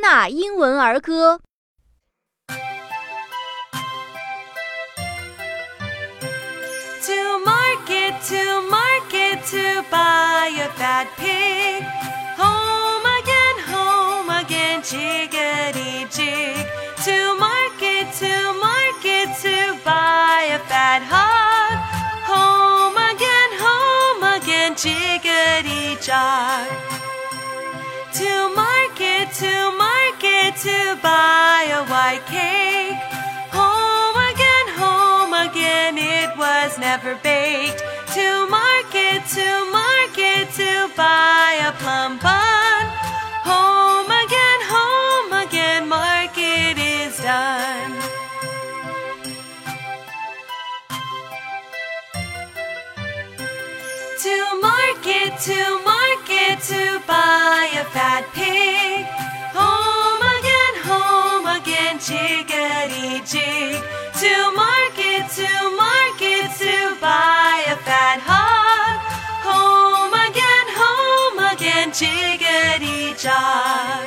纳英文儿歌。To market, to market, to buy a fat pig. Home again, home again, jiggity jig. To market, to market, to buy a fat hog. Home again, home again, jiggity jog. To market, to market, to buy a white cake. Home again, home again, it was never baked. To market, to market, to buy a plum bun. Home again, home again, market is done. To market, to market, jig to market, to market, to buy a fat hog. Home again, home again, jiggity jog.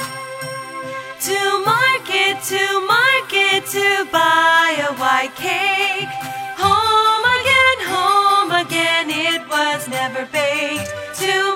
To market, to market, to buy a white cake. Home again, home again, it was never baked. To